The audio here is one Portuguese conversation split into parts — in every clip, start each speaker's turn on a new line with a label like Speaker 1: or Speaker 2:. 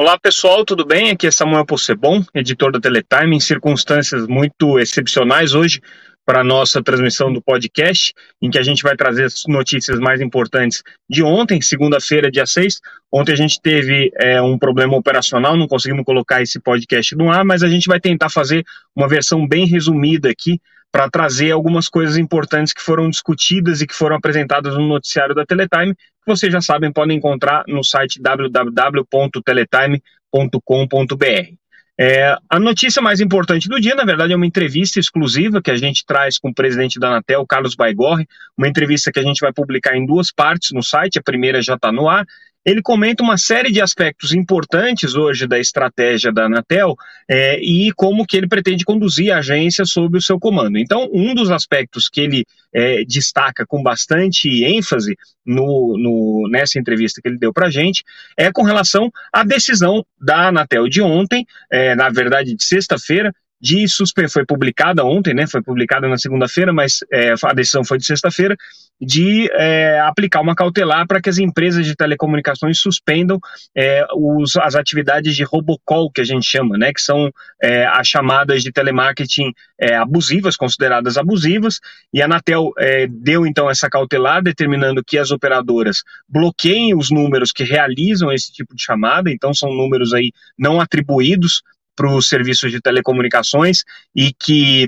Speaker 1: Olá pessoal, tudo bem? Aqui é Samuel Possebon, editor da Teletime, em circunstâncias muito excepcionais hoje para a nossa transmissão do podcast, em que a gente vai trazer as notícias mais importantes de ontem, segunda-feira, dia 6. Ontem a gente teve é, um problema operacional, não conseguimos colocar esse podcast no ar, mas a gente vai tentar fazer uma versão bem resumida aqui para trazer algumas coisas importantes que foram discutidas e que foram apresentadas no noticiário da Teletime, que vocês já sabem, podem encontrar no site www.teletime.com.br. É, a notícia mais importante do dia, na verdade, é uma entrevista exclusiva que a gente traz com o presidente da Anatel, Carlos Baigorre, uma entrevista que a gente vai publicar em duas partes no site, a primeira já está no ar, ele comenta uma série de aspectos importantes hoje da estratégia da Anatel é, e como que ele pretende conduzir a agência sob o seu comando. Então, um dos aspectos que ele é, destaca com bastante ênfase no, no, nessa entrevista que ele deu para a gente é com relação à decisão da Anatel de ontem, é, na verdade de sexta-feira, de suspender, foi publicada ontem, né? Foi publicada na segunda-feira, mas é, a decisão foi de sexta-feira, de é, aplicar uma cautelar para que as empresas de telecomunicações suspendam é, os, as atividades de robocall, que a gente chama, né? Que são é, as chamadas de telemarketing é, abusivas, consideradas abusivas, e a Anatel é, deu então essa cautelar, determinando que as operadoras bloqueiem os números que realizam esse tipo de chamada, então são números aí não atribuídos para os serviços de telecomunicações e que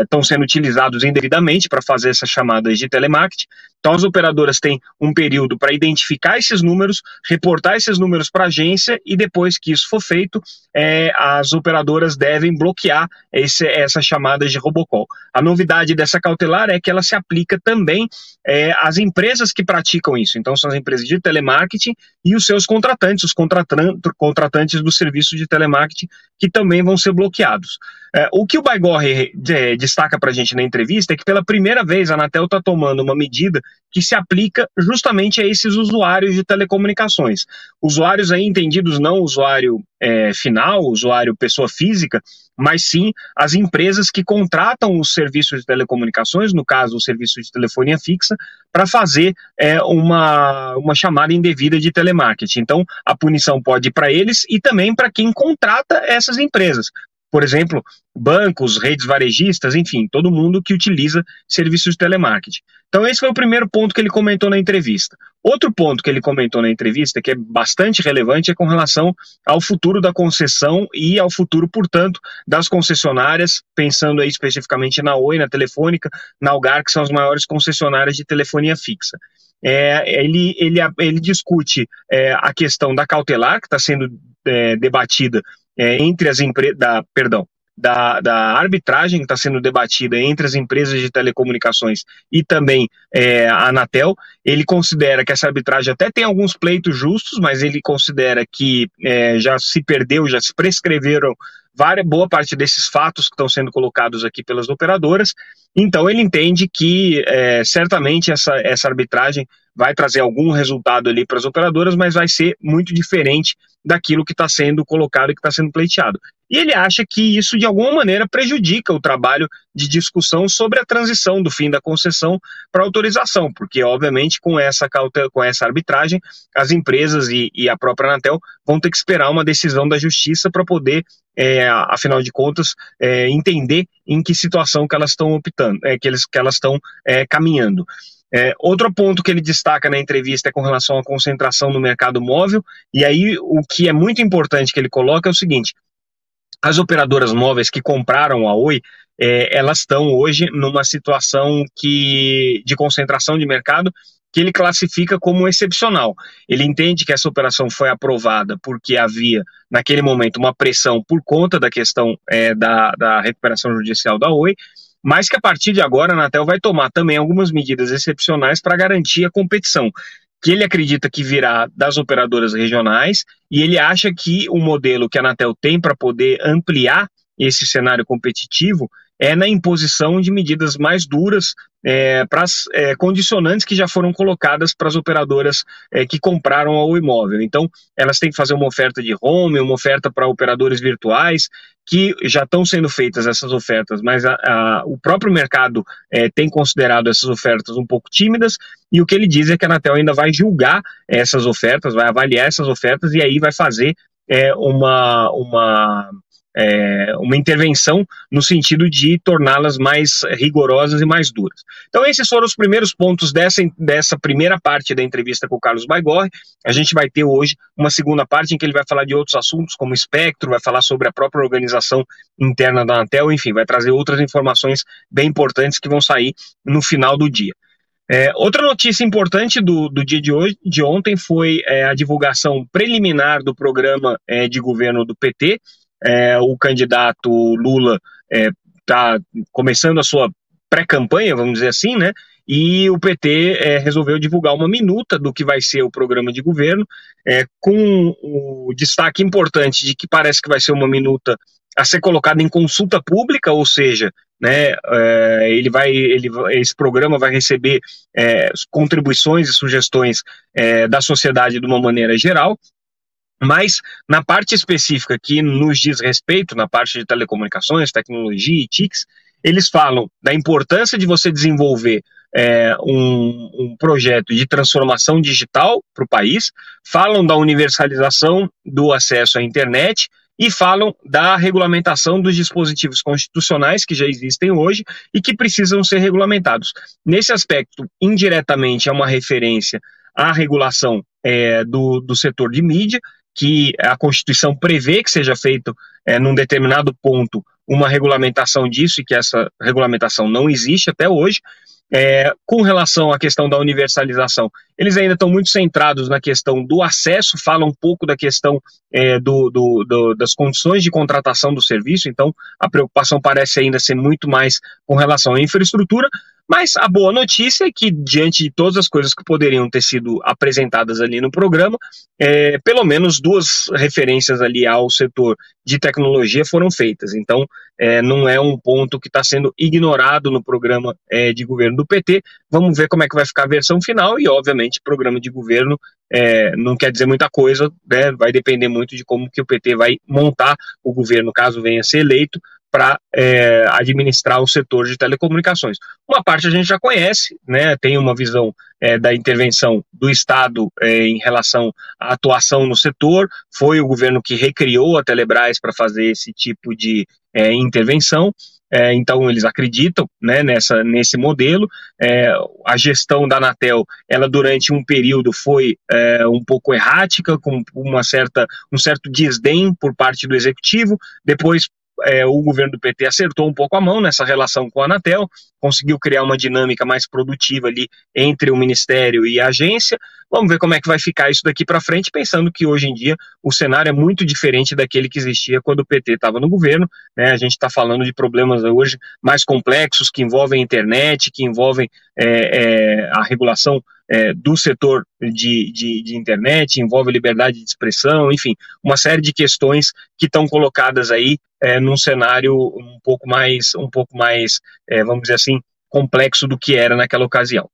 Speaker 1: estão é, sendo utilizados indevidamente para fazer essas chamadas de telemarketing. Então, as operadoras têm um período para identificar esses números, reportar esses números para a agência e depois que isso for feito, é, as operadoras devem bloquear esse, essas chamadas de robocall. A novidade dessa cautelar é que ela se aplica também é, às empresas que praticam isso. Então, são as empresas de telemarketing e os seus contratantes, os contratantes do serviço de telemarketing, que também vão ser bloqueados. É, o que o Baigorre é, destaca para a gente na entrevista é que pela primeira vez a Anatel está tomando uma medida que se aplica justamente a esses usuários de telecomunicações. Usuários aí entendidos não usuário é, final, usuário pessoa física, mas sim as empresas que contratam os serviços de telecomunicações, no caso o serviço de telefonia fixa, para fazer é, uma, uma chamada indevida de telemarketing. Então, a punição pode ir para eles e também para quem contrata essas empresas por exemplo, bancos, redes varejistas, enfim, todo mundo que utiliza serviços de telemarketing. Então, esse foi o primeiro ponto que ele comentou na entrevista. Outro ponto que ele comentou na entrevista, que é bastante relevante, é com relação ao futuro da concessão e ao futuro, portanto, das concessionárias, pensando aí especificamente na Oi, na Telefônica, na Algar, que são as maiores concessionárias de telefonia fixa. É, ele, ele, ele discute é, a questão da cautelar, que está sendo é, debatida é, entre as empresas, perdão, da, da arbitragem que está sendo debatida entre as empresas de telecomunicações e também é, a Anatel. Ele considera que essa arbitragem até tem alguns pleitos justos, mas ele considera que é, já se perdeu, já se prescreveram várias, boa parte desses fatos que estão sendo colocados aqui pelas operadoras. Então ele entende que é, certamente essa, essa arbitragem vai trazer algum resultado ali para as operadoras, mas vai ser muito diferente daquilo que está sendo colocado e que está sendo pleiteado. E ele acha que isso, de alguma maneira, prejudica o trabalho de discussão sobre a transição do fim da concessão para autorização, porque, obviamente, com essa, com essa arbitragem, as empresas e, e, a própria Anatel vão ter que esperar uma decisão da justiça para poder, é, afinal de contas, é, entender em que situação que elas estão optando, é, que, eles, que elas estão é, caminhando. É, outro ponto que ele destaca na entrevista é com relação à concentração no mercado móvel, e aí o que é muito importante que ele coloca é o seguinte: as operadoras móveis que compraram a Oi, é, elas estão hoje numa situação que de concentração de mercado que ele classifica como excepcional. Ele entende que essa operação foi aprovada porque havia, naquele momento, uma pressão por conta da questão é, da, da recuperação judicial da Oi, mas que a partir de agora a Anatel vai tomar também algumas medidas excepcionais para garantir a competição, que ele acredita que virá das operadoras regionais, e ele acha que o modelo que a Anatel tem para poder ampliar esse cenário competitivo é na imposição de medidas mais duras é, para as é, condicionantes que já foram colocadas para as operadoras é, que compraram o imóvel. Então, elas têm que fazer uma oferta de home, uma oferta para operadores virtuais, que já estão sendo feitas essas ofertas, mas a, a, o próprio mercado é, tem considerado essas ofertas um pouco tímidas, e o que ele diz é que a Anatel ainda vai julgar essas ofertas, vai avaliar essas ofertas, e aí vai fazer é, uma, uma é, uma intervenção no sentido de torná-las mais rigorosas e mais duras. Então, esses foram os primeiros pontos dessa, dessa primeira parte da entrevista com o Carlos Baigorre. A gente vai ter hoje uma segunda parte em que ele vai falar de outros assuntos, como espectro, vai falar sobre a própria organização interna da Anatel, enfim, vai trazer outras informações bem importantes que vão sair no final do dia. É, outra notícia importante do, do dia de hoje, de ontem, foi é, a divulgação preliminar do programa é, de governo do PT, é, o candidato Lula está é, começando a sua pré-campanha, vamos dizer assim, né? E o PT é, resolveu divulgar uma minuta do que vai ser o programa de governo, é, com o destaque importante de que parece que vai ser uma minuta a ser colocada em consulta pública, ou seja, né, é, ele vai, ele, esse programa vai receber é, contribuições e sugestões é, da sociedade de uma maneira geral, mas na parte específica que nos diz respeito, na parte de telecomunicações, tecnologia e TICs, eles falam da importância de você desenvolver é, um, um, projeto de transformação digital para o país, falam da universalização do acesso à internet e falam da regulamentação dos dispositivos constitucionais que já existem hoje e que precisam ser regulamentados. Nesse aspecto, indiretamente, é uma referência à regulação é, do, do setor de mídia, que a Constituição prevê que seja feito é, num determinado ponto uma regulamentação disso e que essa regulamentação não existe até hoje. É, com relação à questão da universalização, eles ainda estão muito centrados na questão do acesso, falam um pouco da questão é, do, do, do, das condições de contratação do serviço, então a preocupação parece ainda ser muito mais com relação à infraestrutura, mas a boa notícia é que, diante de todas as coisas que poderiam ter sido apresentadas ali no programa, é, pelo menos duas referências ali ao setor de tecnologia foram feitas. Então, é, não é um ponto que está sendo ignorado no programa é, de governo do PT. Vamos ver como é que vai ficar a versão final e, obviamente, programa de governo é, não quer dizer muita coisa, né? vai depender muito de como que o PT vai montar o governo caso venha a ser eleito, para é, administrar o setor de telecomunicações. Uma parte a gente já conhece, né, tem uma visão é, da intervenção do Estado é, em relação à atuação no setor, foi o governo que recriou a Telebrás para fazer esse tipo de é, intervenção. É, então eles acreditam né, nessa, nesse modelo. É, a gestão da Anatel, ela durante um período foi é, um pouco errática, com uma certa, um certo desdém por parte do executivo. Depois é, o governo do PT acertou um pouco a mão nessa relação com a Anatel, conseguiu criar uma dinâmica mais produtiva ali entre o Ministério e a agência. Vamos ver como é que vai ficar isso daqui para frente, pensando que hoje em dia o cenário é muito diferente daquele que existia quando o PT estava no governo. Né? A gente está falando de problemas hoje mais complexos que envolvem a internet, que envolvem é, é, a regulação é, do setor de, de, de, internet, envolve liberdade de expressão, enfim, uma série de questões que estão colocadas aí é, num cenário um pouco mais, um pouco mais, é, vamos dizer assim, complexo do que era naquela ocasião.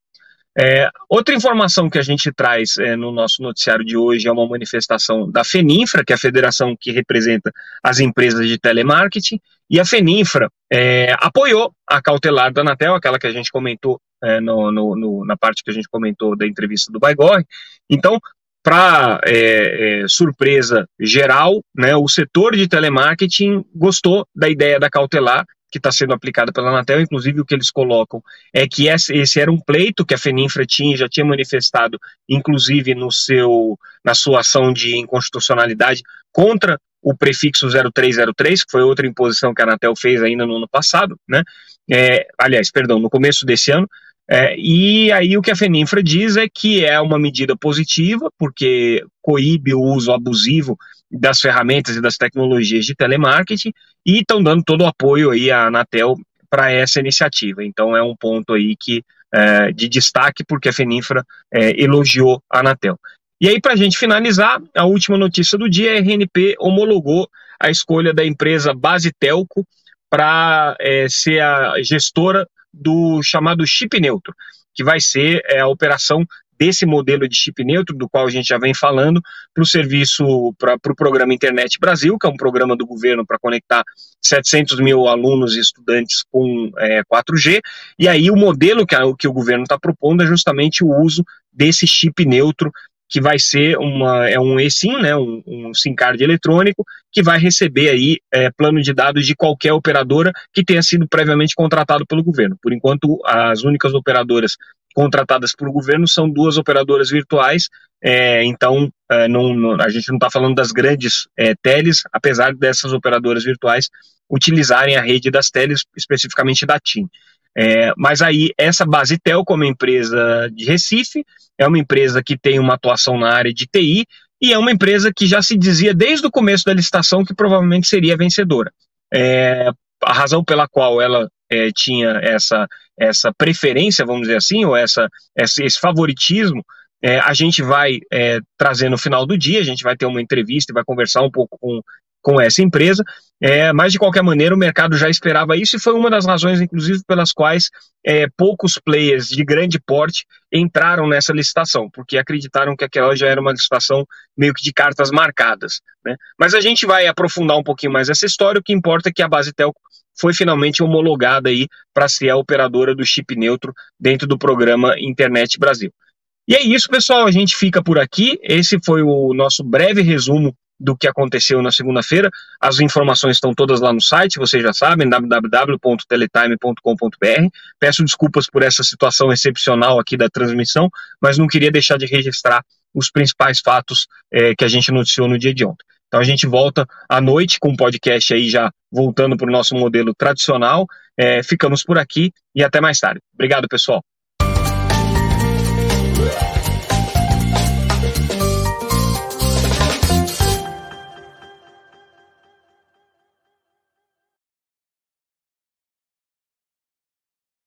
Speaker 1: É, outra informação que a gente traz é, no nosso noticiário de hoje é uma manifestação da FENINFRA, que é a federação que representa as empresas de telemarketing, e a FENINFRA é, apoiou a cautelar da Anatel, aquela que a gente comentou é, no, no, no, na parte que a gente comentou da entrevista do Baigorre. Então, para é, é, surpresa geral, né, o setor de telemarketing gostou da ideia da cautelar que está sendo aplicada pela Anatel, inclusive o que eles colocam é que esse era um pleito que a Feninfra tinha, já tinha manifestado, inclusive no seu, na sua ação de inconstitucionalidade contra o prefixo 0303, que foi outra imposição que a Anatel fez ainda no ano passado, né? É, aliás, perdão, no começo desse ano, é, e aí o que a Feninfra diz é que é uma medida positiva, porque coíbe o uso abusivo das ferramentas e das tecnologias de telemarketing e estão dando todo o apoio aí à Anatel para essa iniciativa. Então é um ponto aí que é, de destaque porque a Feninfra é, elogiou a Anatel. E aí, para a gente finalizar, a última notícia do dia, a RNP homologou a escolha da empresa Basitelco para é, ser a gestora do chamado chip neutro, que vai ser é, a operação desse modelo de chip neutro, do qual a gente já vem falando, para o serviço, para o pro programa Internet Brasil, que é um programa do governo para conectar 700 mil alunos e estudantes com é, 4G. E aí o modelo que, a, que o governo está propondo é justamente o uso desse chip neutro que vai ser uma, é um eSIM, né, um, um SIM card eletrônico, que vai receber aí é, plano de dados de qualquer operadora que tenha sido previamente contratado pelo governo. Por enquanto, as únicas operadoras contratadas pelo governo são duas operadoras virtuais, é, então é, não, não, a gente não está falando das grandes é, teles, apesar dessas operadoras virtuais utilizarem a rede das teles, especificamente da TIM. É, mas aí, essa Basitel, como empresa de Recife, é uma empresa que tem uma atuação na área de TI e é uma empresa que já se dizia desde o começo da licitação que provavelmente seria vencedora. É, a razão pela qual ela é, tinha essa, essa preferência, vamos dizer assim, ou essa esse favoritismo, é, a gente vai é, trazer no final do dia, a gente vai ter uma entrevista e vai conversar um pouco com com essa empresa, é, mas de qualquer maneira o mercado já esperava isso e foi uma das razões, inclusive, pelas quais é, poucos players de grande porte entraram nessa licitação, porque acreditaram que aquela já era uma licitação meio que de cartas marcadas. Né? Mas a gente vai aprofundar um pouquinho mais essa história, o que importa é que a base telco foi finalmente homologada aí para ser a operadora do chip neutro dentro do programa Internet Brasil. E é isso, pessoal. A gente fica por aqui. Esse foi o nosso breve resumo do que aconteceu na segunda-feira. As informações estão todas lá no site, vocês já sabem, www.teletime.com.br. Peço desculpas por essa situação excepcional aqui da transmissão, mas não queria deixar de registrar os principais fatos é, que a gente noticiou no dia de ontem. Então a gente volta à noite com o podcast aí já voltando para o nosso modelo tradicional. É, ficamos por aqui e até mais tarde. Obrigado, pessoal. Music.